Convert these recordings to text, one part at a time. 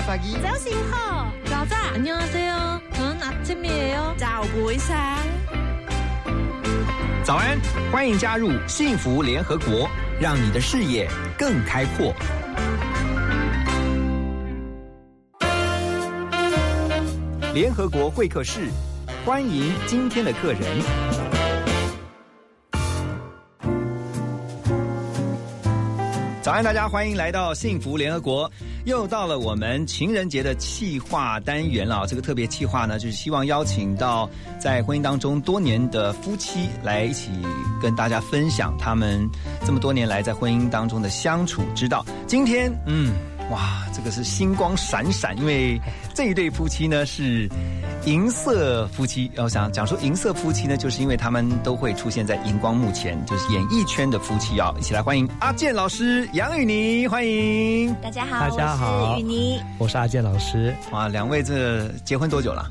s Selamat pagi.早上好，早早 안녕하세요. 저는 아침이에요. 早杯sáng。早安，欢迎加入幸福联合国，让你的视野更开阔。联合国会客室，欢迎今天的客人。 早安，大家欢迎来到幸福联合国。又到了我们情人节的企划单元了。这个特别企划呢，就是希望邀请到在婚姻当中多年的夫妻来一起跟大家分享他们这么多年来在婚姻当中的相处之道。今天，嗯，哇，这个是星光闪闪，因为这一对夫妻呢是银色夫妻。我想讲说银色夫妻呢，就是因为他们都会出现在荧光幕前，就是演艺圈的夫妻啊。一起来欢迎阿健老师、杨雨妮，欢迎。大家好，大家好我是雨妮。我是阿健老师，哇，两位这结婚多久了？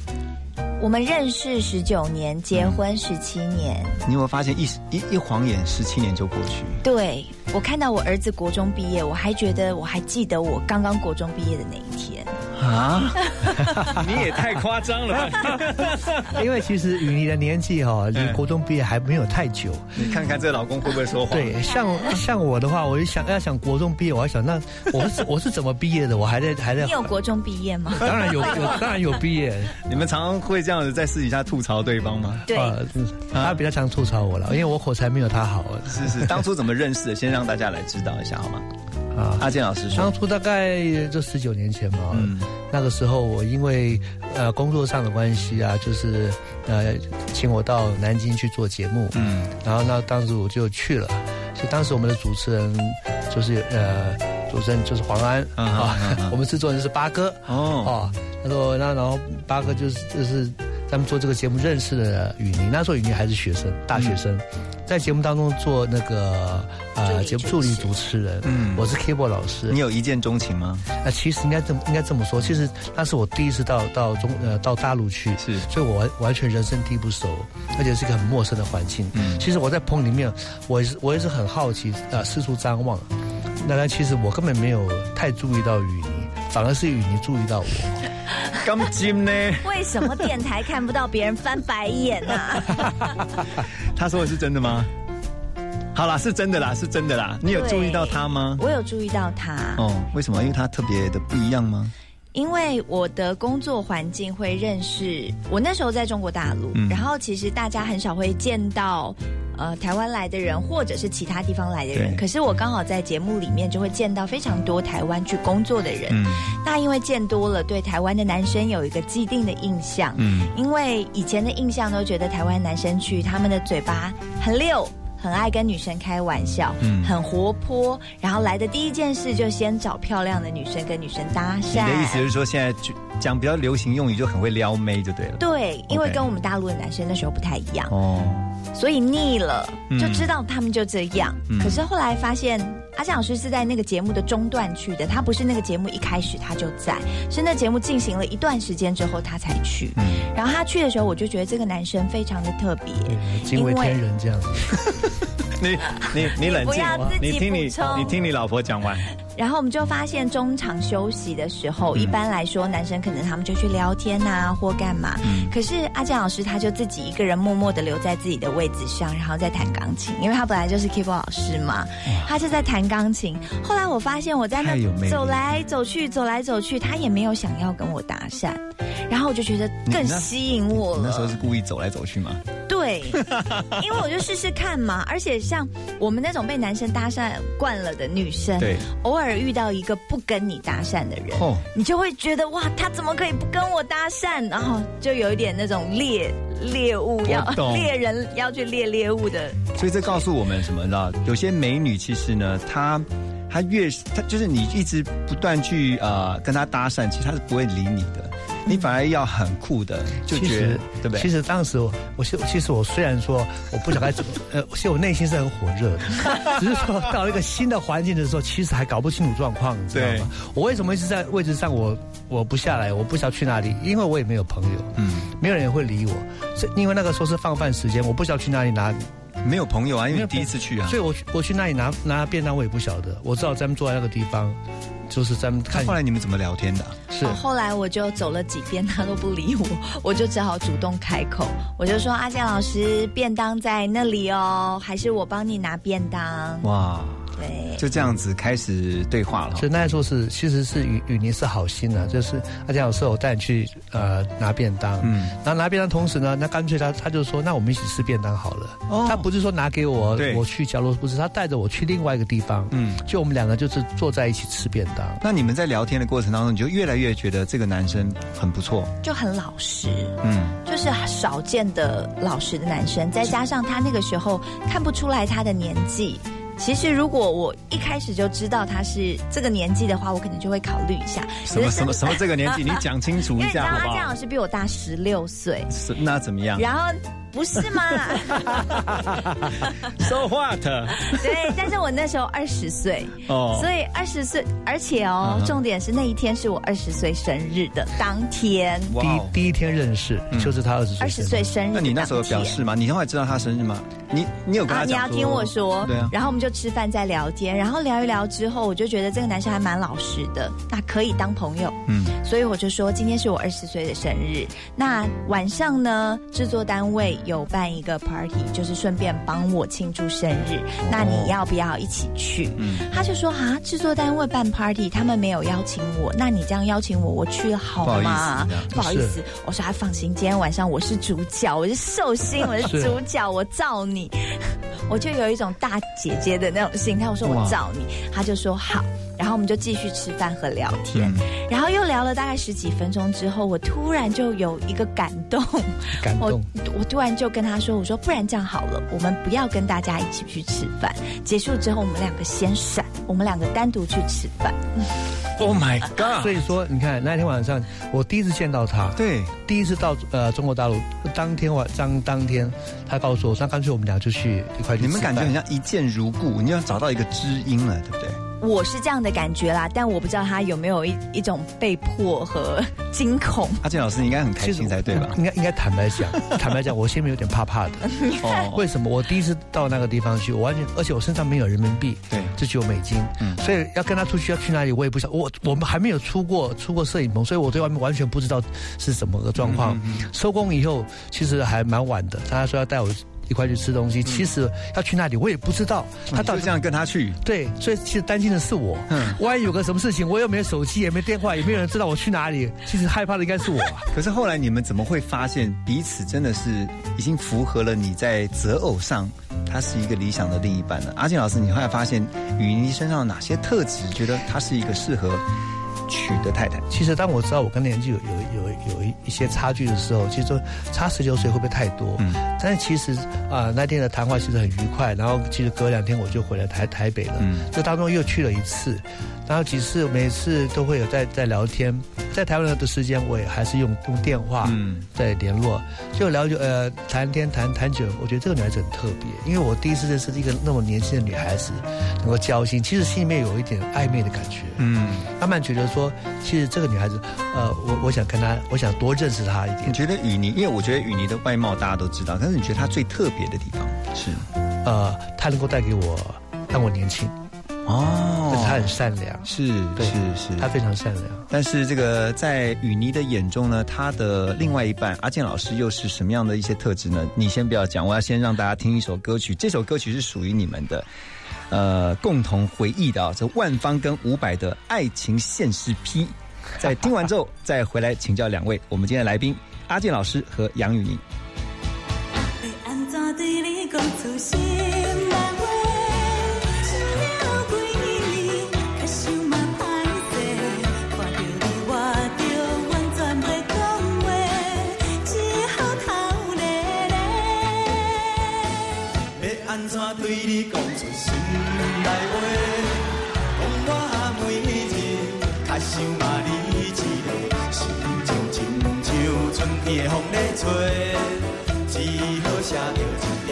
我们认识十九年，结婚十七年。你有没有发现一一一晃眼，十七年就过去？对我看到我儿子国中毕业，我还觉得我还记得我刚刚国中毕业的那一天。啊，你也太夸张了吧！因为其实雨妮的年纪哈，离嗯国中毕业还没有太久。你看看这老公会不会说谎？对，像像我的话，我就想要想国中毕业，我还想那我是我是怎么毕业的？我还在还在你，有国中毕业吗？当然有有当然有毕业。你们常常会这样子在私底下吐槽对方吗？对，他比较常吐槽我了，因为我口才没有他好是是，当初怎么认识的？先让大家来知道一下好吗？啊。阿健老师说。当，初大概就十九年前嘛，嗯。那个时候我因为呃工作上的关系啊，就是呃请我到南京去做节目，嗯。然后呢，当时我就去了。所以当时我们的主持人就是呃，主持人就是黄安。嗯啊 我们制作人是八哥。哦。哦。他说那然后八哥就是就是咱们做这个节目认识的雨宁，那时候雨宁还是学生，大学生，在节目当中做那个呃节目助理主持人，嗯我是 keyboard 老师你。有一见钟情吗？那其实应该这么应该这么说，其实那是我第一次到到中呃到大陆去，是所以我完完全人生地不熟，而且是一个很陌生的环境。嗯其实我在棚里面，我也是我也是很好奇，呃，四处张望。那但其实我根本没有太注意到雨妮，反而是雨妮注意到我。钢筋呢？为什么电台看不到别人翻白眼啊？他说的是真的吗？好啦，是真的啦，是真的啦。你有注意到他吗？我有注意到他。哦，为什么？因为他特别的不一样吗？因为我的工作环境会认识，我那时候在中国大陆，嗯然后其实大家很少会见到。呃，台湾来的人，或者是其他地方来的人，可是我刚好在节目里面就会见到非常多台湾去工作的人。嗯。那因为见多了，对台湾的男生有一个既定的印象，嗯。因为以前的印象都觉得台湾男生去，他们的嘴巴很溜，很爱跟女生开玩笑，嗯。很活泼，然后来的第一件事就先找漂亮的女生跟女生搭讪。你。的意思是说，现在就讲比较流行用语，就很会撩妹就对了。对，因为跟我们大陆的男生那时候不太一样，哦，所以腻了，嗯就知道他们就这样。嗯可是后来发现，阿江老师是在那个节目的中段去的，他不是那个节目一开始他就在，是那节目进行了一段时间之后他才去。嗯然后他去的时候，我就觉得这个男生非常的特别。惊为天人这样子。你你你冷不静你听你你听你老婆讲完。然后我们就发现中场休息的时候，嗯一般来说男生可能他们就去聊天呐、或干嘛。嗯可是阿健老师他就自己一个人默默的留在自己的位置上，然后在弹钢琴，因为他本来就是 keyboard 老师嘛，他就在弹钢琴。后来我发现我在那走来走去，走来走去，他也没有想要跟我搭讪，然后我就觉得更吸引我了。你那时候是故意走来走去吗？对，因为我就试试看嘛，而且像我们那种被男生搭讪惯了的女生，对，偶尔遇到一个不跟你搭讪的人，哦，你就会觉得哇，他怎么可以不跟我搭讪？然后就有一点那种猎猎物要 猎人要去猎猎物的，所以这告诉我们什么？你知道，有些美女其实呢，她她越她就是你一直不断去呃跟她搭讪，其实她是不会理你的，你反而要很酷的，就其觉得实对不对？其实当时我，我其其实我虽然说我不晓得该怎么，呃，其实我内心是很火热的，只是说到一个新的环境的时候，其实还搞不清楚状况，你知道吗？我为什么一直在位置上，我我不下来，我不知道去哪里，因为我也没有朋友，嗯，没有人会理我，是因为那个时候是放饭时间，我不知道去哪里拿没有朋友啊，因为你第一次去啊所。以我去我去那里拿拿便当，我也不晓得，我知道咱们坐在那个地方，就是咱们看后来你们怎么聊天的啊？是哦，后来我就走了几遍，他都不理我，我就只好主动开口，我就说阿健老师，便当在那里哦，还是我帮你拿便当？哇，对，就这样子开始对话了所。以那时候是其实是雨雨妮是好心的、就是阿江老师我带你去呃拿便当，嗯，然后拿便当同时呢，那干脆他他就说那我们一起吃便当好了。哦他不是说拿给我我去角落，不是他带着我去另外一个地方，嗯就我们两个就是坐在一起吃便当。那你们在聊天的过程当中，你就越来越觉得这个男生很不错。就很老实。嗯，就是少见的老实的男生，再加上他那个时候看不出来他的年纪。其实如果我一开始就知道他是这个年纪的话，我可能就会考虑一下。什么什么什么这个年纪，你讲清楚一下 好不好他这样老？师比我大十六岁，是那怎么样然后不是嘛？？So what？对，但是我那时候二十岁，哦所以二十岁，而且哦，重点是那一天是我二十岁生日的当天，第一第一天认识、嗯就是他二十岁，二十岁生日。那你那时候表示？吗？你后来知道他生日吗？你你有跟啊，他讲？你要听我说，对啊。然后我们就吃饭再聊天，然后聊一聊之后，我就觉得这个男生还蛮老实的，那可以当朋友。嗯，所以我就说今天是我二十岁的生日，那晚上呢，制作单位有办一个 party，就是顺便帮我庆祝生日，那你要不要一起去？哦嗯。他就说啊，制作单位办 party，他们没有邀请我，那你这样邀请我，我去了好不好意吗思？不好意思，我说他放心，今天晚上我是主角，我是寿星，我是是主角，我罩你。我就有一种大姐姐的那种心态，我说我罩你，他就说好，然后我们就继续吃饭和聊天，嗯然后又聊了大概十几分钟之后，我突然就有一个感动，我感动。我突然就跟他说，我说不然这样好了，我们不要跟大家一起去吃饭，结束之后我们两个先闪，我们两个单独去吃饭。Oh my God！所以说，你看那天晚上我第一次见到他，对，第一次到呃中国大陆，当天晚当当天，他告诉我，那干脆我们俩就去一块去你们感觉很像一见如故，你要找到一个知音了，对不对？我是这样的感觉啦，但我不知道他有没有一一种被迫和惊恐。阿健老师，你应该很开心才对吧？应该应该坦白讲，坦白讲，我心里面有点怕怕的。哦，为什么？我第一次到那个地方去，我完全，而且我身上没有人民币，对就只有美金，嗯所以要跟他出去要去哪里，我也不晓。我我们还没有出过出过摄影棚，所以我对外面完全不知道是什么个状况。嗯收工以后，其实还蛮晚的，他说要带我一块去吃东西，其实要去那里我也不知道，他到底这样跟他去，对，所以其实担心的是我。嗯万一有个什么事情，我又没有手机，也没电话，也没有人知道我去哪里，其实害怕的应该是我啊。可是后来你们怎么会发现彼此真的是已经符合了你在择偶上，他是一个理想的另一半呢？阿健老师，你后来发现雨妮身上有哪些特质，觉得他是一个适合娶的太太？其实当我知道我跟年纪有有有有一一些差距的时候，其实差十九岁会不会太多？嗯但是其实啊、那天的谈话其实很愉快，然后其实隔两天我就回来台台北了。嗯这当中又去了一次，然后几次每次都会有在在聊天，在台湾的时间我也还是用用电话嗯在联络，就聊就呃谈天谈谈久，我觉得这个女孩子很特别，因为我第一次认识一个那么年轻的女孩子，能够交心，其实心里面有一点暧昧的感觉。嗯，慢慢觉得说，其实这个女孩子，呃，我我想跟她，我想多认识她一点你。觉得雨妮？因为我觉得雨妮的外貌大家都知道，但是你觉得她最特别的地方是？呃，她能够带给我让我年轻，哦他很善良，是是是，他非常善良。但是这个在雨妮的眼中呢，他的另外一半阿健老师又是什么样的一些特质呢？你先不要讲，我要先让大家听一首歌曲，这首歌曲是属于你们的，呃，共同回忆的啊，这万芳跟伍佰的《爱情现实批》。在听完之后，再回来请教两位我们今天的来宾阿健老师和杨雨妮。要安安怎对你讲出心内话？讲我每日较想嘛你一个，心情亲像春天的风在吹，只好写着一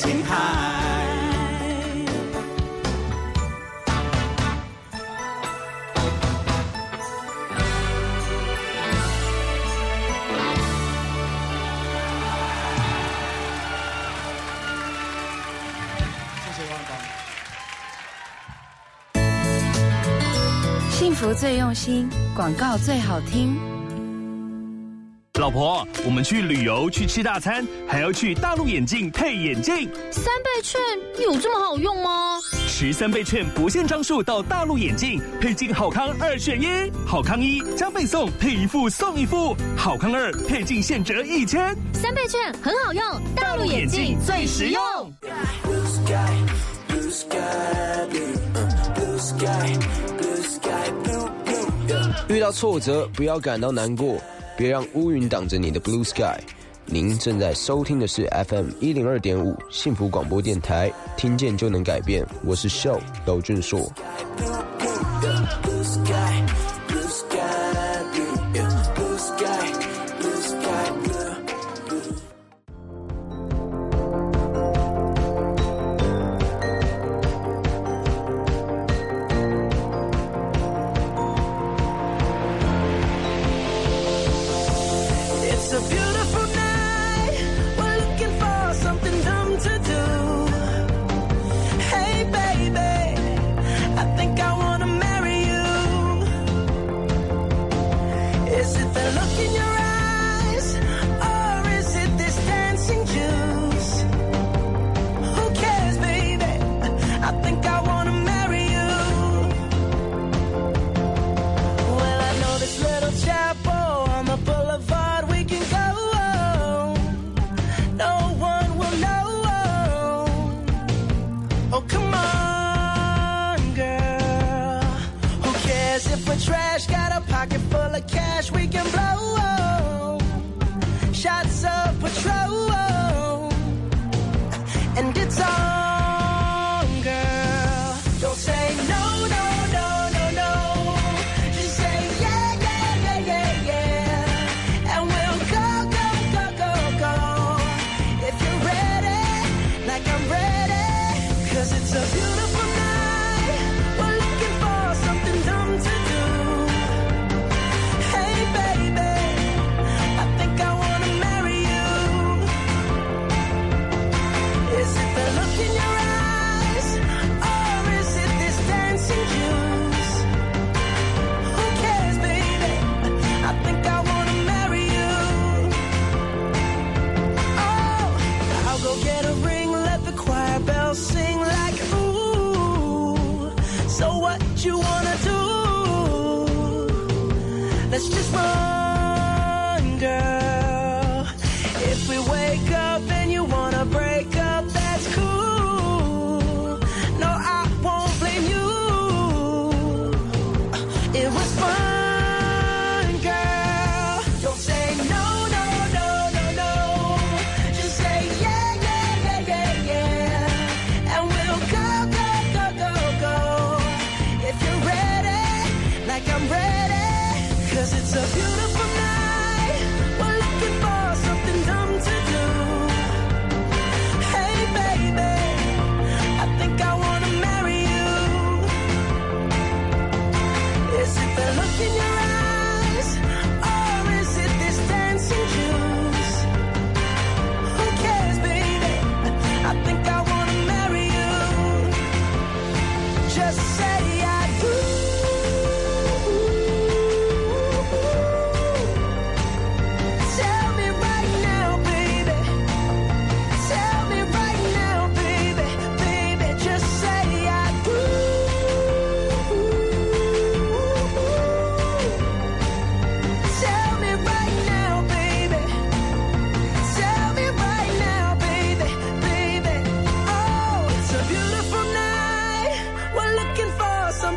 情海。幸福最用心，广告最好听。老婆，我们去旅游去吃大餐，还要去大陆眼镜配眼镜。三倍券有这么好用吗？持三倍券不限张数到大陆眼镜，配镜好康二选一，好康一加倍送，配一副送一副；好康二配镜现折一千。三倍券很好用，大陆眼镜最实用。Uh. 遇到挫折，不要感到难过，别让乌云挡着你的 blue sky。您正在收听的是 FM 一零二点五幸福广播电台，听见就能改变。我是 show 娄俊硕。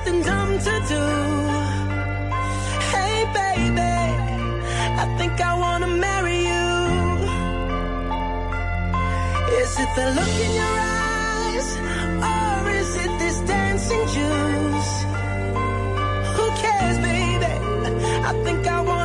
Thing to do. Hey, baby, I think I wanna marry you. Is it the look in your eyes, or is it this dancing juice? Who cares, baby? I think I wanna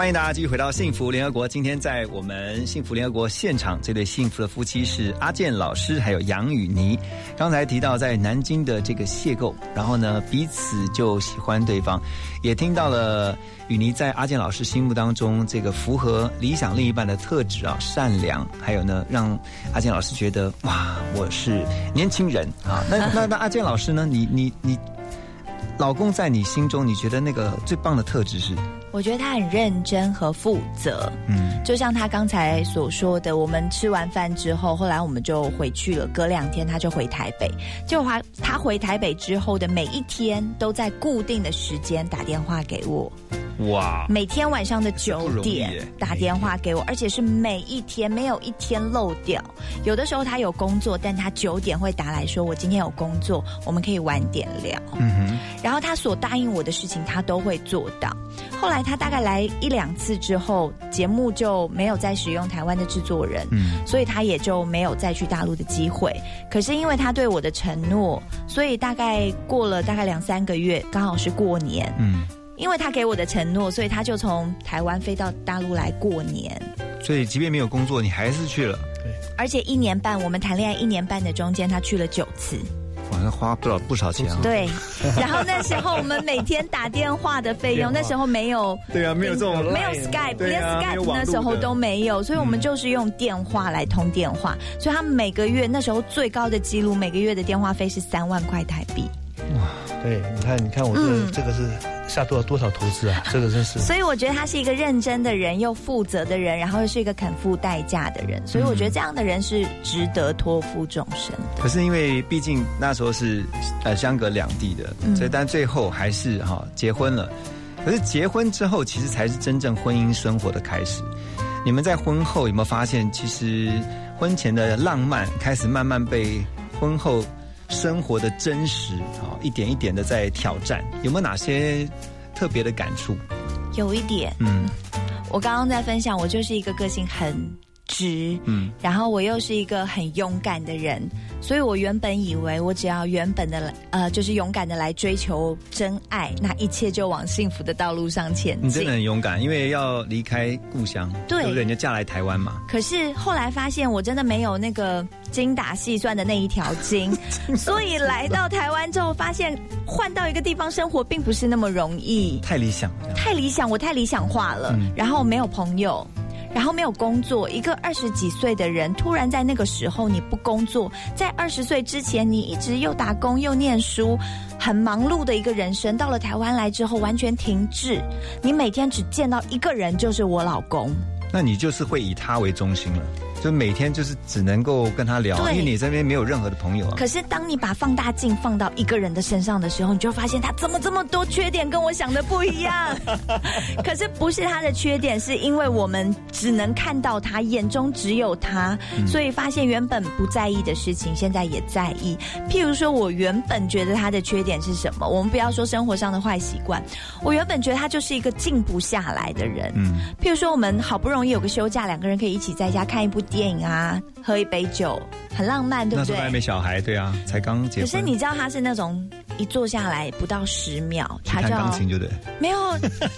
欢迎大家继续回到幸福联合国。今天在我们幸福联合国现场，这对幸福的夫妻是阿健老师还有杨雨妮。刚才提到在南京的这个邂逅，然后呢彼此就喜欢对方，也听到了雨妮在阿健老师心目当中这个符合理想另一半的特质啊，善良，还有呢让阿健老师觉得哇，我是 年轻人啊。那那那阿健老师呢？你你你，老公在你心中，你觉得那个最棒的特质是？我觉得他很认真和负责，嗯，就像他刚才所说的，我们吃完饭之后，后来我们就回去了。隔两天他就回台北，就他他回台北之后的每一天都在固定的时间打电话给我，哇，每天晚上的不九点打电话给我，而且是每一天没有一天漏掉。有的时候他有工作，但他九点会打来说我今天有工作，我们可以晚点聊。嗯哼。然后他所答应我的事情，他都会做到。后来他大概来一两次之后，节目就没有再使用台湾的制作人，嗯所以他也就没有再去大陆的机会。可是因为他对我的承诺，所以大概过了大概两三个月，刚好是过年。嗯，因为他给我的承诺，所以他就从台湾飞到大陆来过年。所以即便没有工作，你还是去了，对而且一年半，我们谈恋爱一年半的中间，他去了九次。哇，那花不少不少钱啊。对，然后那时候我们每天打电话的费用，那时候没有对啊，没有这种没有 Skype，连 Skype 那时候都没有，所以我们就是用电话来通电话。所以他们每个月那时候最高的记录，每个月的电话费是三万块台币。对，你看，你看我这、嗯这个是下多少多少投资啊？这个真是。所以我觉得他是一个认真的人，又负责的人，然后又是一个肯付代价的人。所以我觉得这样的人是值得托付终身的。可是因为毕竟那时候是呃相隔两地的，嗯所以但最后还是哈、结婚了。可是结婚之后，其实才是真正婚姻生活的开始。你们在婚后有没有发现，其实婚前的浪漫开始慢慢被婚后生活的真实啊、一点一点的在挑战？有没有哪些特别的感触？有一点，嗯我刚刚在分享，我就是一个个性很直，嗯然后我又是一个很勇敢的人，所以我原本以为我只要原本的来呃，就是勇敢的来追求真爱，那一切就往幸福的道路上前进你真的。很勇敢，因为要离开故乡，对不对？你就嫁来台湾嘛。可是后来发现，我真的没有那个精打细算的那一条筋，所以来到台湾之后，发现换到一个地方生活并不是那么容易。太理想了，太理想，我太理想化了，嗯然后没有朋友。然后没有工作，一个二十几岁的人，突然在那个时候你不工作，在二十岁之前你一直又打工又念书，很忙碌的一个人生，到了台湾来之后完全停滞，你每天只见到一个人，就是我老公。那你就是会以他为中心了，就每天就是只能够跟他聊，因为你这边没有任何的朋友啊。可是当你把放大镜放到一个人的身上的时候，你就发现他怎么这么多缺点，跟我想的不一样。可是不是他的缺点，是因为我们只能看到他，眼中只有他，嗯所以发现原本不在意的事情，现在也在意。譬如说，我原本觉得他的缺点是什么？我们不要说生活上的坏习惯，我原本觉得他就是一个静不下来的人。嗯，譬如说，我们好不容易有个休假，两个人可以一起在家看一部电影啊，喝一杯酒，很浪漫，对不对那时候还？没小孩，对啊，才刚结婚。可是你知道他是那种一坐下来不到十秒，他就要钢琴就对，没有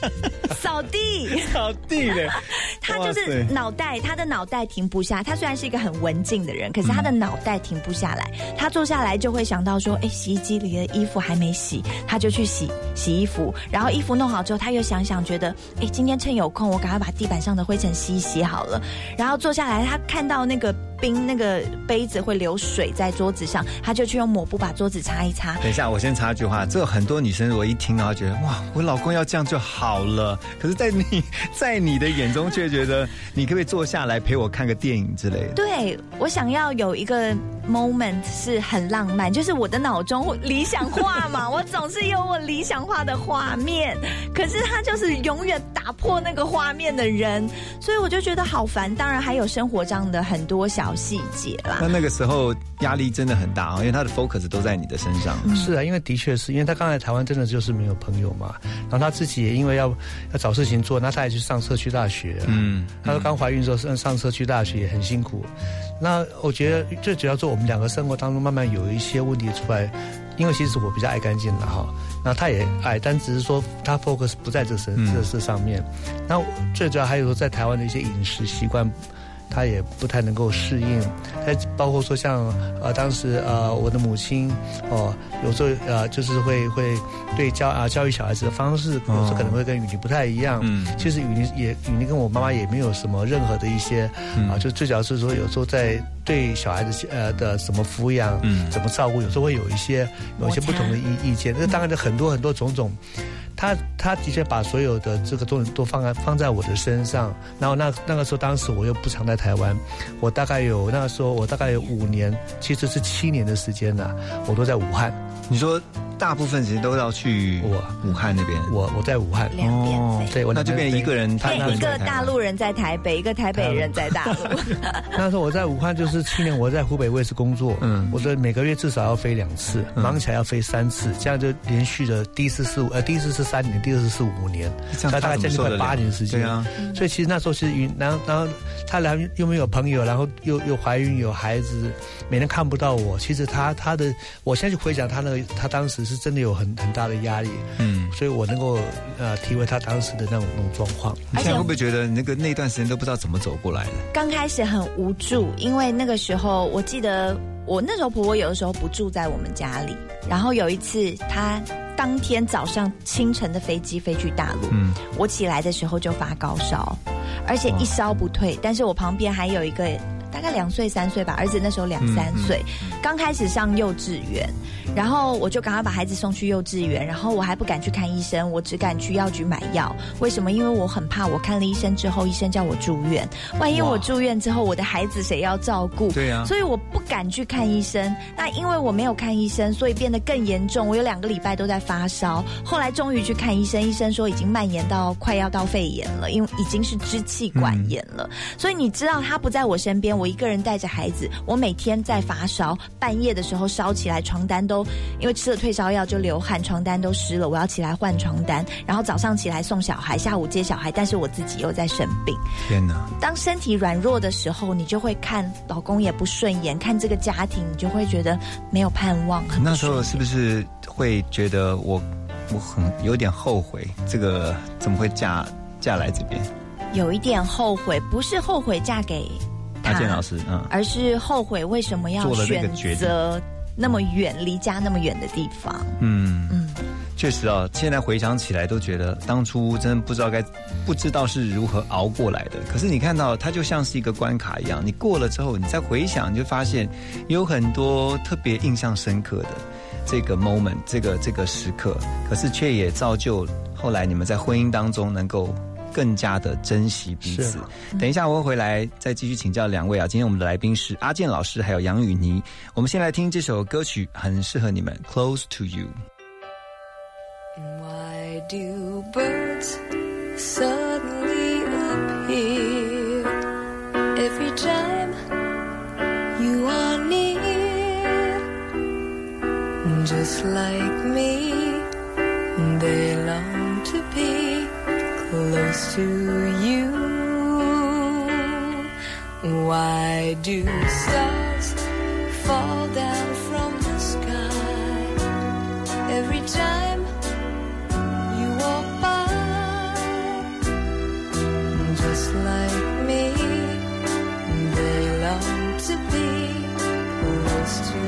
扫地，扫地的，他就是脑袋，他的脑袋停不下。他虽然是一个很文静的人，可是他的脑袋停不下来。他坐下来就会想到说，哎，洗衣机里的衣服还没洗，他就去洗洗衣服。然后衣服弄好之后，他又想想觉得，哎，今天趁有空，我赶快把地板上的灰尘吸一吸好了。然后坐下来，他看到那个冰，那个杯子会流水在桌子上，他就去用抹布把桌子擦一擦。等一下，我先插一句话，这有很多女生如果一听到觉得哇，我老公要这样就好了，可是，在你在你的眼中却觉得，你可不可以坐下来陪我看个电影之类的？对我想要有一个 moment 是很浪漫，就是我的脑中理想化嘛，我总是有我理想化的画面，可是他就是永远打破那个画面的人，所以我就觉得好烦。当然还有生活上的很多小细节啦。那那个时候压力真的很大啊，因为他的 focus 都在你的身上。是啊，因为的确是因为他刚来台湾真的就是没有朋友嘛，然后他自己也因为要要找事情做，那他也去上社区大学。嗯，他说刚怀孕的时候上上社区大学也很辛苦。那我觉得最主要做我们两个生活当中慢慢有一些问题出来，因为其实我比较爱干净的哈，那他也爱，但只是说他 focus 不在这身这事上面。那最主要还有说在台湾的一些饮食习惯。他也不太能够适应，他包括说像呃当时呃我的母亲哦有时候呃就是会会对教啊教育小孩子的方式，有时候可能会跟雨妮不太一样。嗯，其实雨妮也雨妮跟我妈妈也没有什么任何的一些啊，就最主要是说有时候在对小孩子呃的什么抚养，嗯，怎么照顾，有时候会有一些有一些不同的意意见。那当然的很多很多种种。他他的确把所有的这个东西都放在放在我的身上，然后那那个时候，当时我又不常在台湾，我大概有那个时候我大概有五年，其实是七年的时间呢，我都在武汉。你说。大部分其实都要去我武汉那边，我我在武汉，两边对，那就变一个人，他一个大陆人在台北，一个台北人在大陆。那时候我在武汉就是去年我在湖北卫视工作，嗯，我的每个月至少要飞两次，忙起来要飞三次，这样就连续的第一次是五呃第一次是三年，第二次是五年，这样大概将近快八年时间，对啊。所以其实那时候是云然后然后他来又没有朋友，然后又又怀孕有孩子，每天看不到我。其实他他的，我现在去回想他那个，他当时是真的有很很。大的压力，嗯，所以我能够呃体会他当时的那种那种状况。你现在会不会觉得那个那段时间都不知道怎么走过来的？刚开始很无助，因为那个时候我记得我那时候婆婆有的时候不住在我们家里，然后有一次她当天早上清晨的飞机飞去大陆，嗯，我起来的时候就发高烧，而且一烧不退，但是我旁边还有一个。大概两岁三岁吧，儿子那时候两三岁，刚开始上幼稚园，然后我就赶快把孩子送去幼稚园，然后我还不敢去看医生，我只敢去药局买药。为什么？因为我很怕，我看了医生之后，医生叫我住院，万一我住院之后，我的孩子谁要照顾？对啊，所以我不敢去看医生。那因为我没有看医生，所以变得更严重。我有两个礼拜都在发烧，后来终于去看医生，医生说已经蔓延到快要到肺炎了，因为已经是支气管炎了。所以你知道他不在我身边。我一个人带着孩子，我每天在发烧，半夜的时候烧起来，床单都因为吃了退烧药就流汗，床单都湿了。我要起来换床单，然后早上起来送小孩，下午接小孩，但是我自己又在生病。天哪！当身体软弱的时候，你就会看老公也不顺眼，看这个家庭，你就会觉得没有盼望。那时候是不是会觉得我我很有点后悔，这个怎么会嫁嫁来这边？有一点后悔，不是后悔嫁给。阿健老师，嗯，而是后悔为什么要选择那么远离家那么远的地方。嗯嗯，确实啊，现在回想起来都觉得当初真的不知道该不知道是如何熬过来的。可是你看到它就像是一个关卡一样，你过了之后，你再回想，你就发现有很多特别印象深刻的这个 moment，这个这个时刻，可是却也造就后来你们在婚姻当中能够。更加的珍惜彼此。等一下，我会回来再继续请教两位啊。今天我们的来宾是阿健老师，还有杨雨妮。我们先来听这首歌曲，很适合你们，《Close to You》。Why do birds suddenly appear every time you are near? Just like me, they long. Close to you. Why do stars fall down from the sky every time you walk by? Just like me, they long to be close to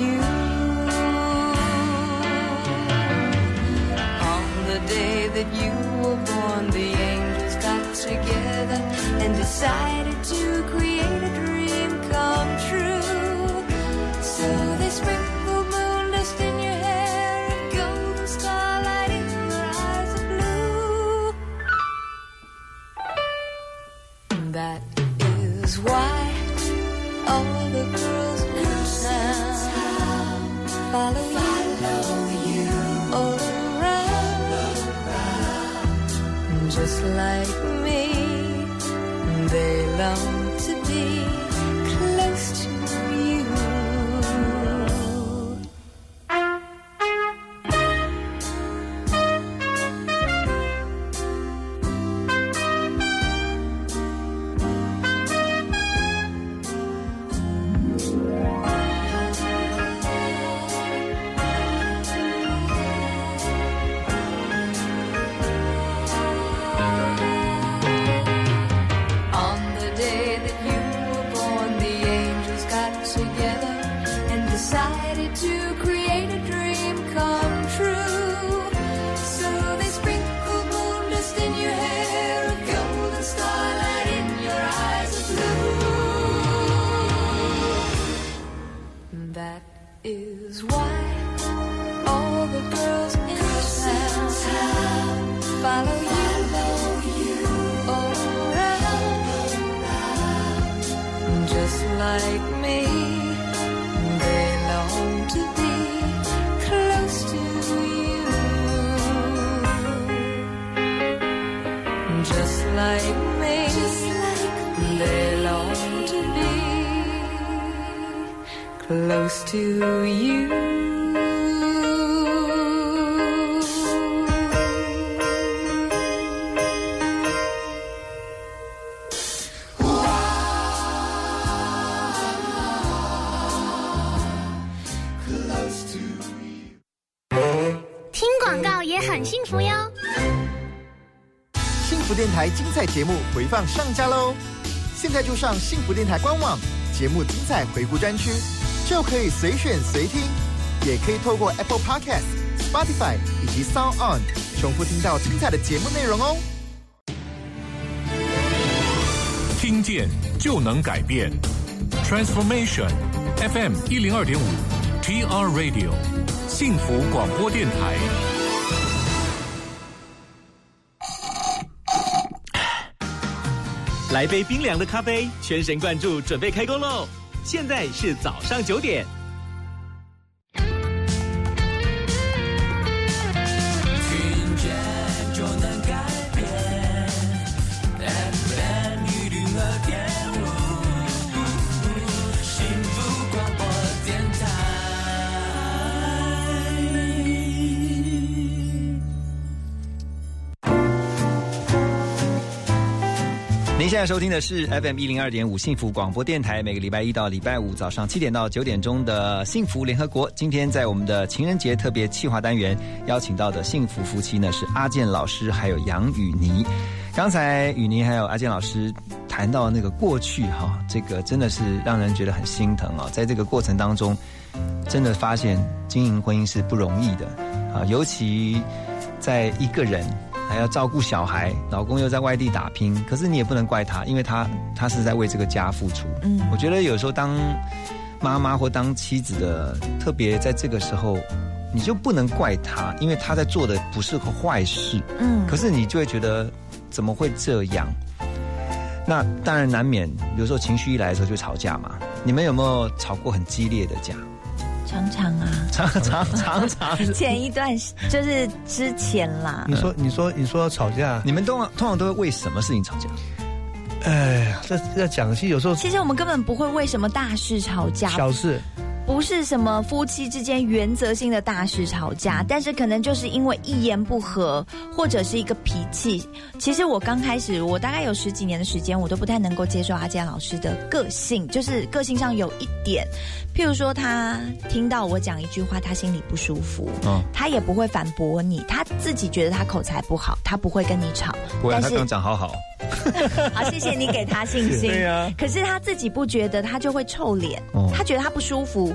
you. On the day that you together and decided to create They long to be 节目回放上架喽！现在就上幸福电台官网，节目精彩回顾专区，就可以随选随听，也可以透过 Apple Podcast、Spotify 以及 Sound On 重复听到精彩的节目内容哦。听见就能改变，Transformation FM 一零二点五，TR Radio 幸福广播电台。来杯冰凉的咖啡，全神贯注，准备开工喽！现在是早上九点。现在收听的是 FM 一零二点五幸福广播电台，每个礼拜一到礼拜五早上七点到九点钟的幸福联合国。今天在我们的情人节特别企划单元，邀请到的幸福夫妻呢是阿健老师还有杨雨妮。刚才雨妮还有阿健老师谈到那个过去哈，这个真的是让人觉得很心疼啊、在这个过程当中，真的发现经营婚姻是不容易的啊，尤其在一个人还要照顾小孩，老公又在外地打拼，可是你也不能怪他，因为他他是在为这个家付出。嗯我觉得有时候当妈妈或当妻子的，特别在这个时候，你就不能怪他，因为他在做的不是个坏事。嗯可是你就会觉得怎么会这样？那当然难免，有时候情绪一来的时候就吵架嘛。你们有没有吵过很激烈的架？常常啊，常常常常。前一段就是之前啦，你说，你说，你说吵架，你们通常通常都会为什么事情吵架？哎，这这讲，其实有时候其实我们根本不会为什么大事吵架，小事，不是什么夫妻之间原则性的大事吵架，但是可能就是因为一言不合或者是一个脾气。其实我刚开始，我大概有十几年的时间，我都不太能够接受阿健老师的个性，就是个性上有一点，譬如说他听到我讲一句话，他心里不舒服，嗯他也不会反驳你，他自己觉得他口才不好，他不会跟你吵，不然他刚讲好好，好，谢谢你给他信心。对啊可是他自己不觉得，他就会臭脸。哦他觉得他不舒服，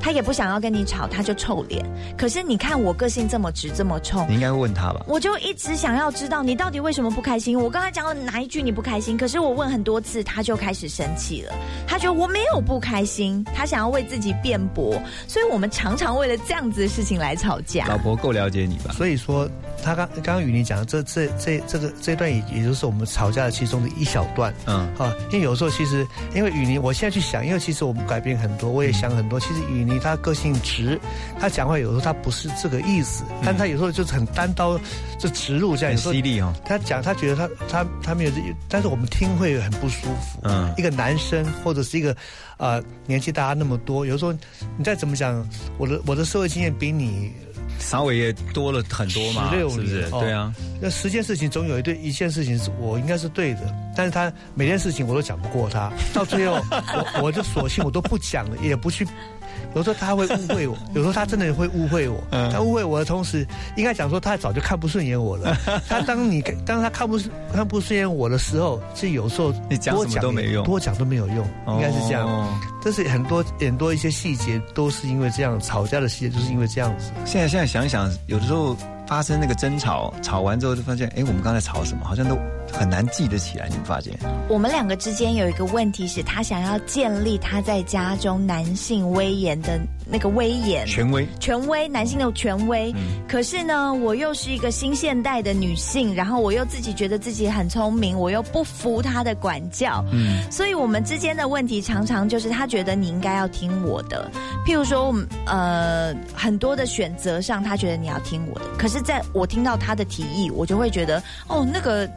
他也不想要跟你吵，他就臭脸。可是你看我个性这么直这么冲你，应该问他吧？我就一直想要知道你到底为什么不开心。我刚才讲了哪一句你不开心，可是我问很多次，他就开始生气了。他觉得我没有不开心，他想要为自己辩驳，所以我们常常为了这样子的事情来吵架。老婆够了解你吧？所以说，他刚刚刚雨妮讲的这这这这个这段也也就是我们吵架的其中的一小段，嗯，啊，因为有时候其实因为雨妮，我现在去想，因为其实我们改变很多，我也想很多。其实雨妮妮她个性直，她讲话有时候她不是这个意思，但她有时候就是很单刀就直入这样，很犀利哦。他讲他觉得他他他没有这，但是我们听会很不舒服。嗯一个男生或者是一个呃年纪大他那么多，有时候你再怎么讲，我的我的社会经验比你稍微也多了很多嘛，十六是不是？对啊，那十件事情总有一对一件事情是我应该是对的，但是他每件事情我都讲不过他，到最后我我就索性我都不讲了，也不去。有时候他会误会我，有时候他真的会误会我。嗯他误会我的同时，应该讲说他早就看不顺眼我了。他当你当他看不看不顺眼我的时候，是有时候你讲什么多讲都没用多讲都没有用，应该是这样。哦但是很多很多一些细节都是因为这样，吵架的细节就是因为这样子。现在现在想想，有的时候发生那个争吵，吵完之后就发现，哎，我们刚才吵什么，好像都很难记得起来。你们发现？我们两个之间有一个问题是，他想要建立他在家中男性威严的那个威严、权威。权威，男性的权威。可是呢，我又是一个新现代的女性，然后我又自己觉得自己很聪明，我又不服他的管教。嗯所以我们之间的问题常常就是他觉得你应该要听我的，譬如说，呃很多的选择上，他觉得你要听我的，可是在我听到他的提议，我就会觉得哦，那个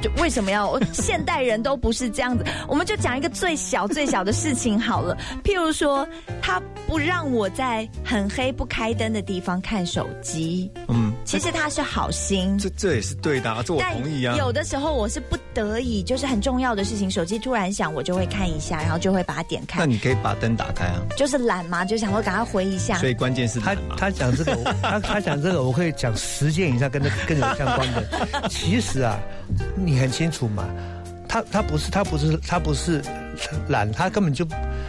就为什么要现代人都不是这样子？我们就讲一个最小最小的事情好了，譬如说，他不让我在很黑不开灯的地方看手机，嗯，其实他是好心，这这也是对的、啊，这我同意啊。有的时候我是不得已，就是很重要的事情，手机突然响，我就会看一下，然后就会把它点开。那你可以把灯打开啊。就是懒嘛，就想说赶快回一下。所以关键是他他讲这个，他他讲这个，我可以讲十件以上跟这跟有相关的。其实啊，你很清楚嘛，他他不是他不是他不是懒，他根本就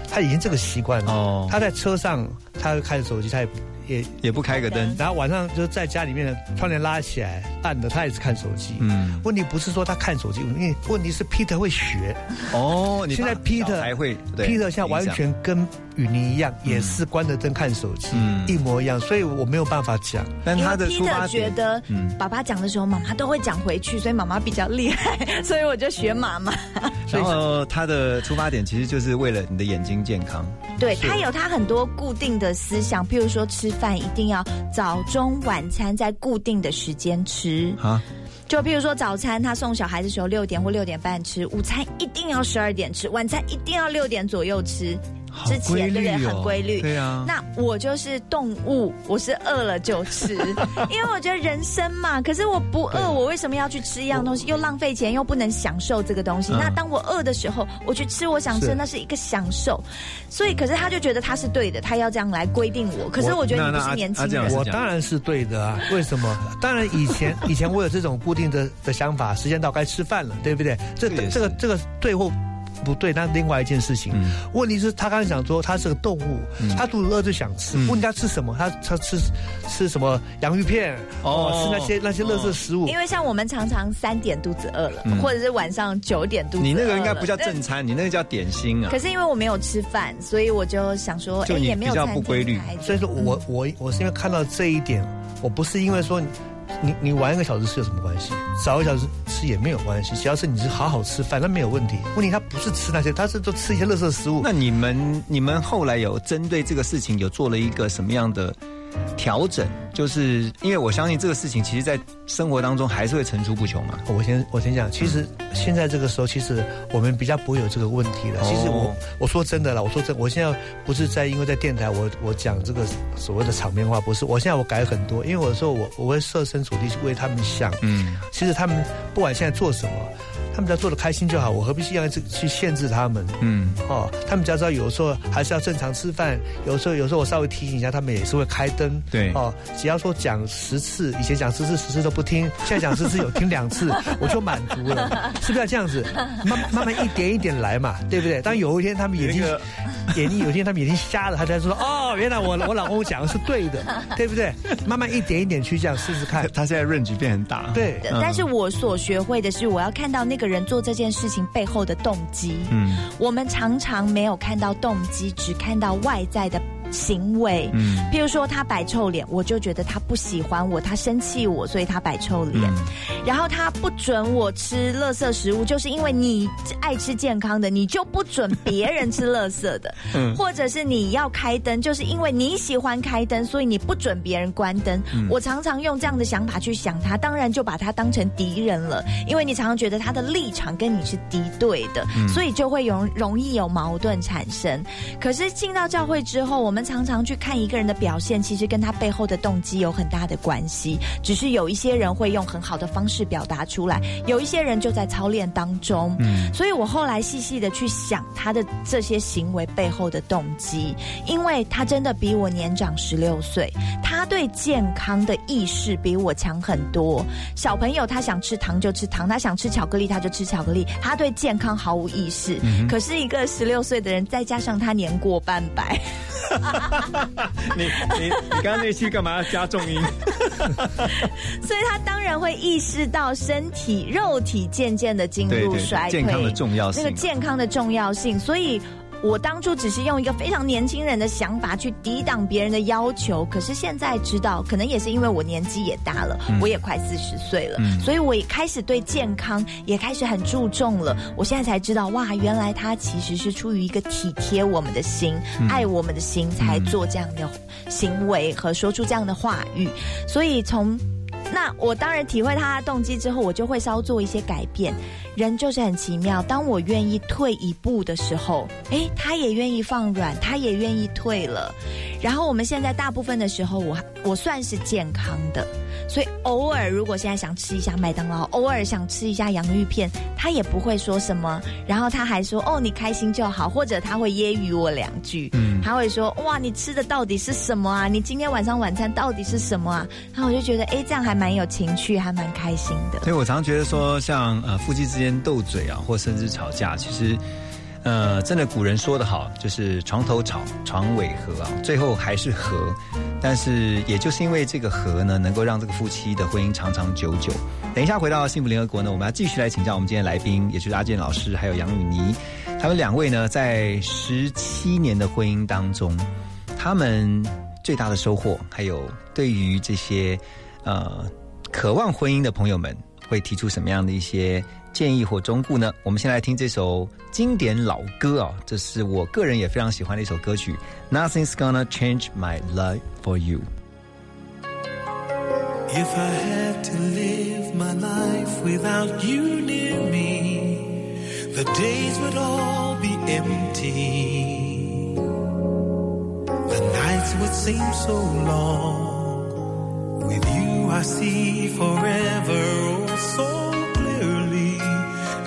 他已经这个习惯了。哦，他在车上他开着手机，他也也也不开个灯，然后晚上就在家里面窗帘拉起来暗的，他也是看手机。嗯，问题不是说他看手机，因为问题是 Peter 会学。哦，你现在 Peter 还会对 Peter 现在完全跟雨妮一样，也是关着灯看手机，嗯一模一样，所以我没有办法讲。但他的 Peter 觉，得嗯爸爸讲的时候，妈妈都会讲回去，所以妈妈比较厉害，所以我就学妈妈。然后他的出发点其实就是为了你的眼睛健康。对他有他很多固定的思想，譬如说吃饭一定要早中晚餐在固定的时间吃。啊，就譬如说早餐，他送小孩的时候六点或六点半吃，午餐一定要十二点吃，晚餐一定要六点左右吃。好之前对不对？很规律。对啊那我就是动物，我是饿了就吃，因为我觉得人生嘛。可是我不饿，我为什么要去吃一样东西？又浪费钱，又不能享受这个东西。嗯那当我饿的时候，我去吃我想吃，那是一个享受。所以，可是他就觉得他是对的，他要这样来规定我。可是我觉得你不是年轻人。我当然是对的啊！为什么？当然以前 以前我有这种固定的的想法，时间到该吃饭了，对不对？这这个这个这个对或不对，那另外一件事情。问题是，他刚才讲说他是个动物，他肚子饿就想吃。问他吃什么？他他吃吃什么洋芋片？哦，吃那些那些垃圾食物。因为像我们常常三点肚子饿了，嗯或者是晚上九点肚子饿了。你那个应该不叫正餐，你那个叫点心啊。可是因为我没有吃饭，所以我就想说，哎，你也没有比较不规律所以说我我我是因为看到这一点，我不是因为说你你玩一个小时吃有什么关系，少一个小时吃也没有关系，只要是你是好好吃反正没有问题。问题他不是吃那些，他是都吃一些垃圾食物。那你们你们后来有针对这个事情有做了一个什么样的调整？就是因为我相信这个事情，其实在生活当中还是会层出不穷嘛。我先我先讲，其实现在这个时候，其实我们比较不会有这个问题了。其实我哦我说真的了，我说真，我现在不是在因为在电台我我讲这个所谓的场面话，不是。我现在我改很多，因为我说我我会设身处地去为他们想。嗯，其实他们不管现在做什么，他们只要做的开心就好，我何必去要去去限制他们？嗯，哦，他们只要知道有时候还是要正常吃饭，有时候有时候我稍微提醒一下，他们也是会开灯。对哦，只要说讲十次，以前讲十次十次都不听，现在讲十次有听两次，我就满足了，是不是要这样子？慢慢慢一点一点来嘛，对不对？当有一天他们眼睛、眼睛有一天他们眼睛瞎了，他才说 哦，原来我我老公讲的是对的，对不对？慢慢一点一点去这样试试看。他现在 range 变很大。对，嗯但是我所学会的是，我要看到那个人做这件事情背后的动机。嗯，我们常常没有看到动机，只看到外在的行为。嗯，譬如说他摆臭脸，我就觉得他不喜欢我，他生气我，所以他摆臭脸。然后他不准我吃垃圾食物，就是因为你爱吃健康的，你就不准别人吃垃圾的。嗯，或者是你要开灯，就是因为你喜欢开灯，所以你不准别人关灯。我常常用这样的想法去想他，当然就把他当成敌人了，因为你常常觉得他的立场跟你是敌对的，所以就会容容易有矛盾产生。可是进到教会之后，我们常常去看一个人的表现，其实跟他背后的动机有很大的关系。只是有一些人会用很好的方式表达出来，有一些人就在操练当中。嗯，所以我后来细细的去想他的这些行为背后的动机，因为他真的比我年长十六岁，他对健康的意识比我强很多。小朋友他想吃糖就吃糖，他想吃巧克力他就吃巧克力，他对健康毫无意识。可是一个十六岁的人，再加上他年过半百，你你你刚刚那期干嘛要加重音？所以他当然会意识到身体肉体渐渐的进入衰退，健康的重要性，那个健康的重要性，所以。我当初只是用一个非常年轻人的想法去抵挡别人的要求，可是现在知道，可能也是因为我年纪也大了，我也快四十岁了，所以我也开始对健康也开始很注重了。我现在才知道，哇，原来他其实是出于一个体贴我们的心、爱我们的心，才做这样的行为和说出这样的话语。所以从那我当然体会他的动机之后，我就会稍做一些改变。人就是很奇妙，当我愿意退一步的时候，诶，他也愿意放软，他也愿意退了。然后我们现在大部分的时候，我我算是健康的，所以偶尔如果现在想吃一下麦当劳，偶尔想吃一下洋芋片，他也不会说什么。然后他还说：“哦，你开心就好。”或者他会揶揄我两句，嗯，他会说：“哇，你吃的到底是什么啊？你今天晚上晚餐到底是什么啊？”然后我就觉得，诶，这样还蛮蛮有情趣，还蛮开心的。所以我常觉得说，像呃夫妻之间。斗嘴啊，或甚至吵架，其实，呃，真的古人说的好，就是床头吵，床尾和啊，最后还是和。但是，也就是因为这个和呢，能够让这个夫妻的婚姻长长久久。等一下回到幸福联合国呢，我们要继续来请教我们今天来宾，也就是阿健老师，还有杨雨妮，他们两位呢，在十七年的婚姻当中，他们最大的收获，还有对于这些呃渴望婚姻的朋友们，会提出什么样的一些？建议或忠固呢？我们先来听这首经典老歌啊，这是我个人也非常喜欢的一首歌曲。Nothing's gonna change my Life for you. If I had to live my life without you near me, the days would all be empty. The nights would seem so long. With you, I see forever oh so clearly.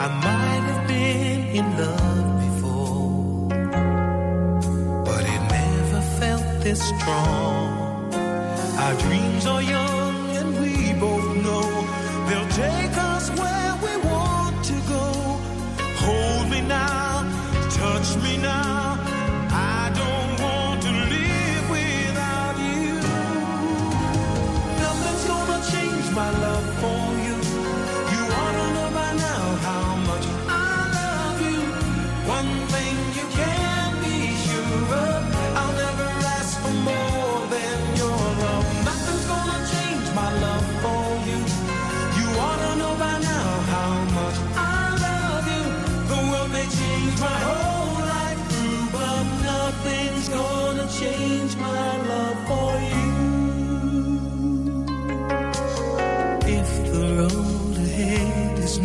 I might have been in love before, but it never felt this strong. Our dreams are young and we both know they'll take us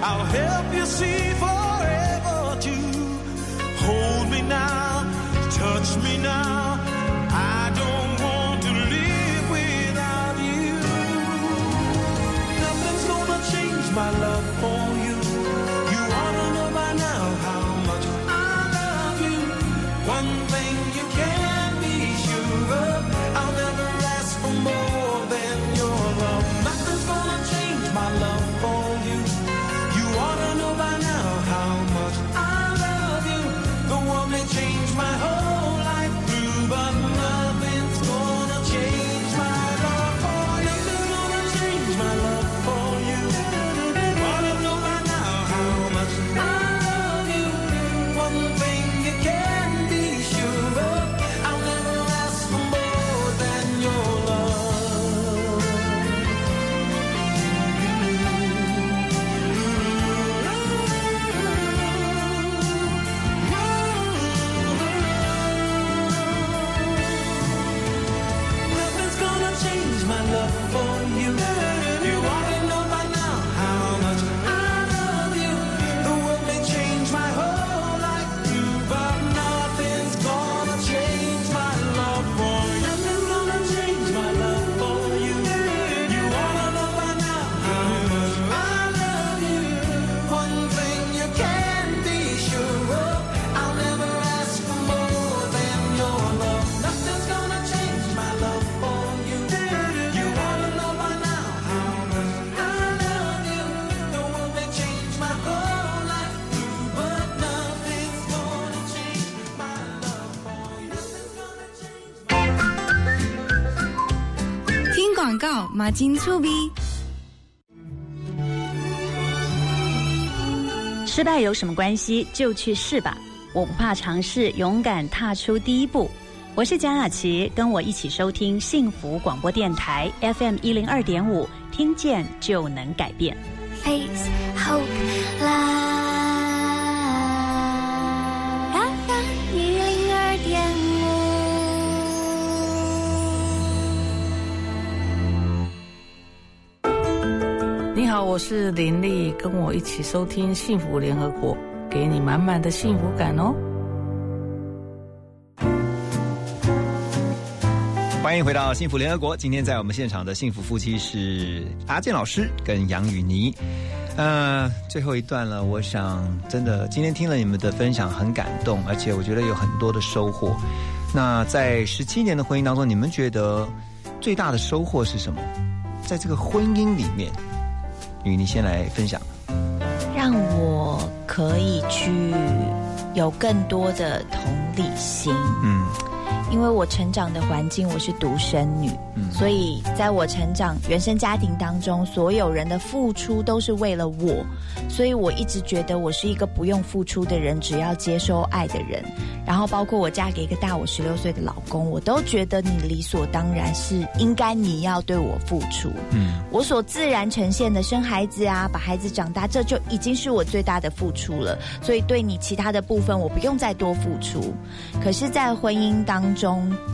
I'll help you see forever too. Hold me now, touch me now. I don't want to live without you. Nothing's gonna change my love 金醋逼。失败有什么关系？就去试吧！我不怕尝试，勇敢踏出第一步。我是蒋雅琪，跟我一起收听幸福广播电台 FM 一零二点五，听见就能改变。Face hope live。好，我是林丽，跟我一起收听幸福联合国，给你满满的幸福感哦。欢迎回到幸福联合国。今天在我们现场的幸福夫妻是阿健老师跟杨雨妮。呃，最后一段了，我想真的今天听了你们的分享很感动，而且我觉得有很多的收获。那在十七年的婚姻当中，你们觉得最大的收获是什么？在这个婚姻里面，雨妮先来分享。让我可以去有更多的同理心。嗯。因为我成长的环境，我是独生女，嗯、所以在我成长原生家庭当中，所有人的付出都是为了我，所以我一直觉得我是一个不用付出的人，只要接受爱的人。然后包括我嫁给一个大我十六岁的老公，我都觉得你理所当然是应该你要对我付出。嗯，我所自然呈现的生孩子啊，把孩子长大，这就已经是我最大的付出了。所以对你其他的部分，我不用再多付出。可是，在婚姻当中，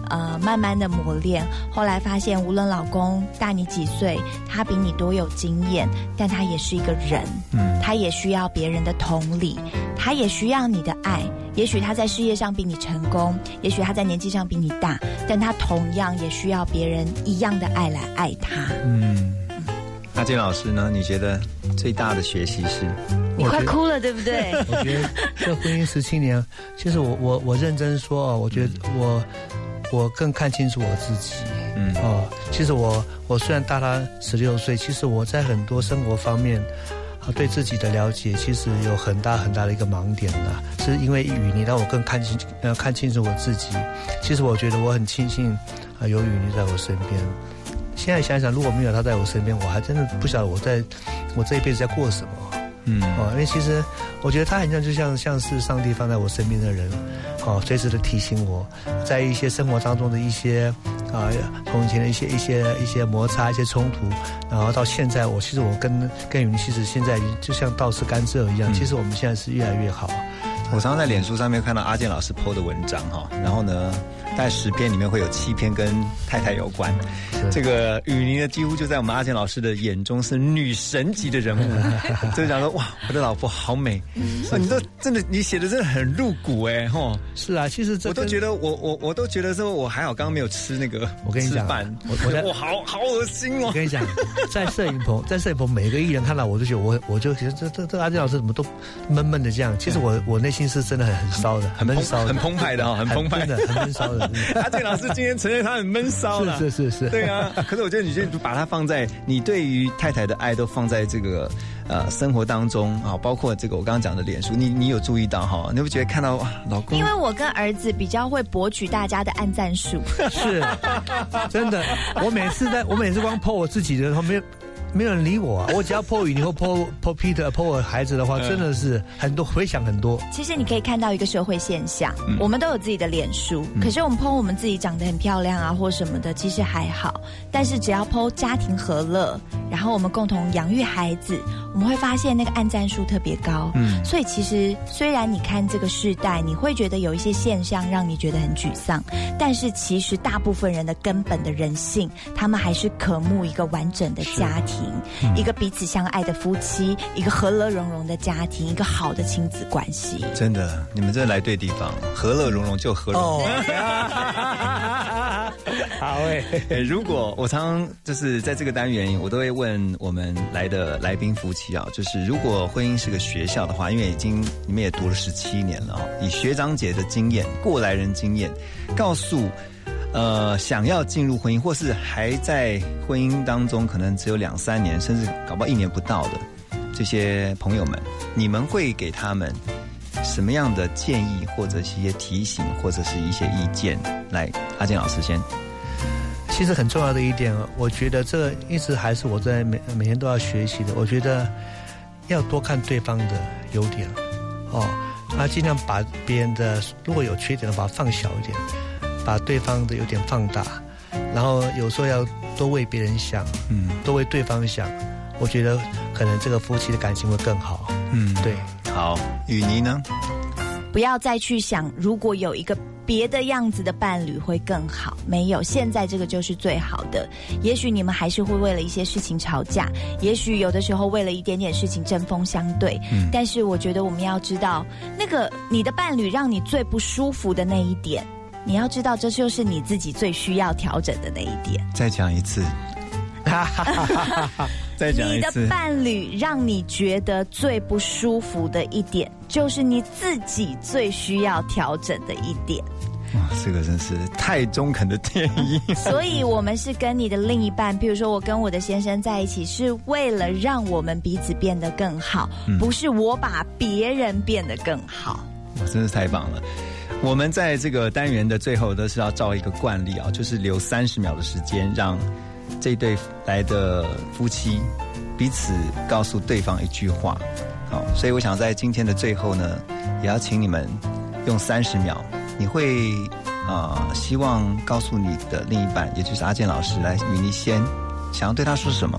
呃，慢慢的磨练，后来发现，无论老公大你几岁，他比你多有经验，但他也是一个人，嗯，他也需要别人的同理，他也需要你的爱。也许他在事业上比你成功，也许他在年纪上比你大，但他同样也需要别人一样的爱来爱他。嗯，那金老师呢？你觉得最大的学习是？你快哭了，对不对？我觉得这婚姻十七年，其实我我我认真说啊，我觉得我我更看清楚我自己。嗯哦，其实我我虽然大他十六岁，其实我在很多生活方面。啊，对自己的了解其实有很大很大的一个盲点呐，是因为雨妮让我更看清呃看清楚我自己。其实我觉得我很庆幸啊有雨妮在我身边。现在想想，如果没有他在我身边，我还真的不晓得我在我这一辈子在过什么。嗯，哦，因为其实我觉得他很像就像像是上帝放在我身边的人，哦，随时的提醒我，在一些生活当中的一些。啊，从以前的一些一些一些摩擦、一些冲突，然后到现在，我其实我跟跟雨妮其实现在就像倒吃甘蔗一样，嗯、其实我们现在是越来越好。我常常在脸书上面看到阿健老师 PO 的文章哈，然后呢，大概十篇里面会有七篇跟太太有关。这个雨妮呢，几乎就在我们阿健老师的眼中是女神级的人物，就讲说哇，我的老婆好美，嗯、你都真的你写的真的很入骨哎吼。是啊，其实这我都觉得我我我都觉得说我还好，刚刚没有吃那个我跟你讲，我我我 好好恶心哦。我跟你讲，在摄影棚，在摄影棚，每个艺人看到我都觉得我我就觉得这这这阿健老师怎么都闷闷的这样。其实我我内心是真的很很骚的，很闷骚，很澎湃的哈，很澎湃的，很闷骚的。阿健 老师今天承认他很闷骚了，是是是是，对啊。可是我觉得你就把它放在你对于太太的爱都放在这个呃生活当中啊，包括这个我刚刚讲的脸书，你你有注意到哈？你会觉得看到哇，老公？因为我跟儿子比较会博取大家的按赞数，是真的。我每次在我每次光 po 我自己的时候没有。人理我啊！我只要 po 雨你或 po po Peter po 我孩子的话，真的是很多回想很多。其实你可以看到一个社会现象，嗯、我们都有自己的脸书，嗯、可是我们 po 我们自己长得很漂亮啊，或什么的，其实还好。但是只要 po 家庭和乐，然后我们共同养育孩子，我们会发现那个按赞数特别高。嗯，所以其实虽然你看这个世代，你会觉得有一些现象让你觉得很沮丧，但是其实大部分人的根本的人性，他们还是渴慕一个完整的家庭。一个彼此相爱的夫妻，一个和乐融融的家庭，一个好的亲子关系。真的，你们真的来对地方，和乐融融就和融。好诶、欸，如果我常常就是在这个单元，我都会问我们来的来宾夫妻啊，就是如果婚姻是个学校的话，因为已经你们也读了十七年了啊，以学长姐的经验、过来人经验，告诉。呃，想要进入婚姻，或是还在婚姻当中，可能只有两三年，甚至搞不好一年不到的这些朋友们，你们会给他们什么样的建议，或者是一些提醒，或者是一些意见？来，阿健老师先。其实很重要的一点，我觉得这一直还是我在每每天都要学习的。我觉得要多看对方的优点，哦，啊，尽量把别人的如果有缺点的，把它放小一点，把对方的有点放大，然后有时候要多为别人想，嗯，多为对方想。我觉得可能这个夫妻的感情会更好。嗯，对。好，雨妮呢？不要再去想，如果有一个别的样子的伴侣会更好。没有，现在这个就是最好的。也许你们还是会为了一些事情吵架，也许有的时候为了一点点事情针锋相对。嗯，但是我觉得我们要知道，那个你的伴侣让你最不舒服的那一点，你要知道，这就是你自己最需要调整的那一点。再讲一次。再讲一次，你的伴侣让你觉得最不舒服的一点，就是你自己最需要调整的一点。哇，这个真是太中肯的建议。所以，我们是跟你的另一半，比如说我跟我的先生在一起，是为了让我们彼此变得更好，不是我把别人变得更好。哇，真是太棒了！我们在这个单元的最后都是要照一个惯例啊，就是留三十秒的时间让。这对来的夫妻彼此告诉对方一句话，好，所以我想在今天的最后呢，也要请你们用三十秒，你会啊希望告诉你的另一半，也就是阿健老师来与你先，想要对他说什么？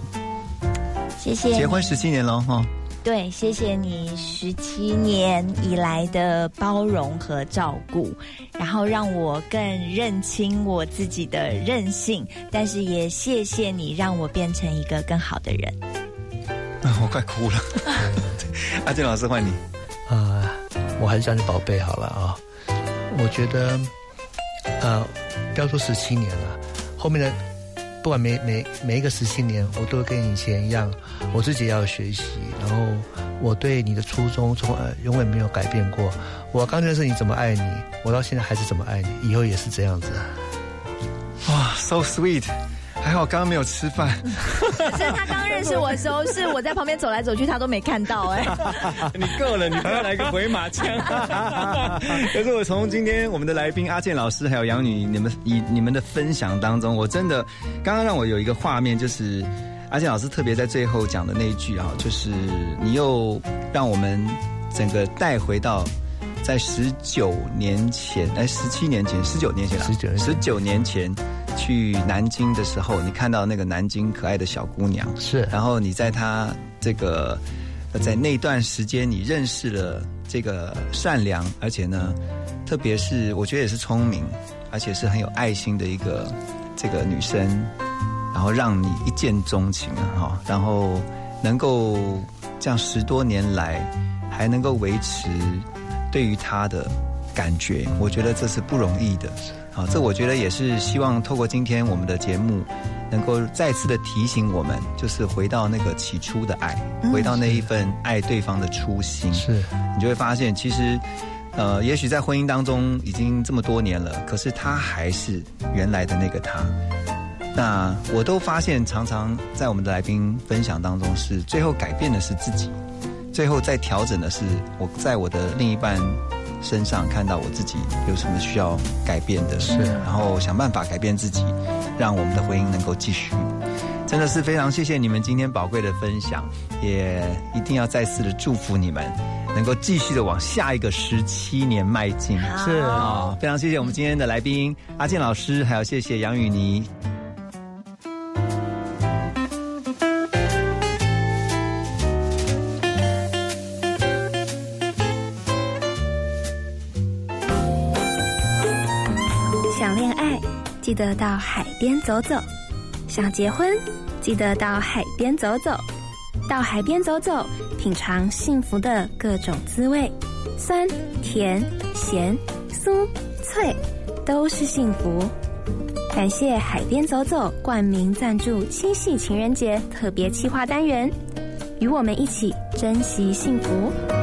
谢谢。结婚十七年了哈。对，谢谢你十七年以来的包容和照顾，然后让我更认清我自己的任性，但是也谢谢你让我变成一个更好的人。我快哭了，阿健老师换你啊，我还是叫你宝贝好了啊。我觉得，呃，不要说十七年了，后面的不管每每每一个十七年，我都跟以前一样。我自己要学习，然后我对你的初衷从呃永远没有改变过。我刚认识你怎么爱你，我到现在还是怎么爱你，以后也是这样子。哇，so sweet！还好刚刚没有吃饭。可是他刚认识我的时候，是我在旁边走来走去，他都没看到哎。你够了，你不要来个回马枪。可是我从今天我们的来宾阿健老师还有杨女你们以你们的分享当中，我真的刚刚让我有一个画面就是。阿健老师特别在最后讲的那一句啊，就是你又让我们整个带回到在十九年前，哎，十七年前，十九年前了，十九十九年前去南京的时候，你看到那个南京可爱的小姑娘，是，然后你在她这个在那段时间，你认识了这个善良，而且呢，特别是我觉得也是聪明，而且是很有爱心的一个这个女生。然后让你一见钟情啊，哈，然后能够这样十多年来还能够维持对于她的感觉，我觉得这是不容易的。好，这我觉得也是希望透过今天我们的节目，能够再次的提醒我们，就是回到那个起初的爱，回到那一份爱对方的初心。是，你就会发现，其实，呃，也许在婚姻当中已经这么多年了，可是他还是原来的那个他。那我都发现，常常在我们的来宾分享当中，是最后改变的是自己，最后在调整的是我在我的另一半身上看到我自己有什么需要改变的，是，然后想办法改变自己，让我们的婚姻能够继续。真的是非常谢谢你们今天宝贵的分享，也一定要再次的祝福你们能够继续的往下一个十七年迈进。是啊，非常谢谢我们今天的来宾阿健老师，还有谢谢杨雨妮。得到海边走走，想结婚，记得到海边走走，到海边走走，品尝幸福的各种滋味，酸、甜、咸、酥、脆，都是幸福。感谢海边走走冠名赞助七夕情人节特别企划单元，与我们一起珍惜幸福。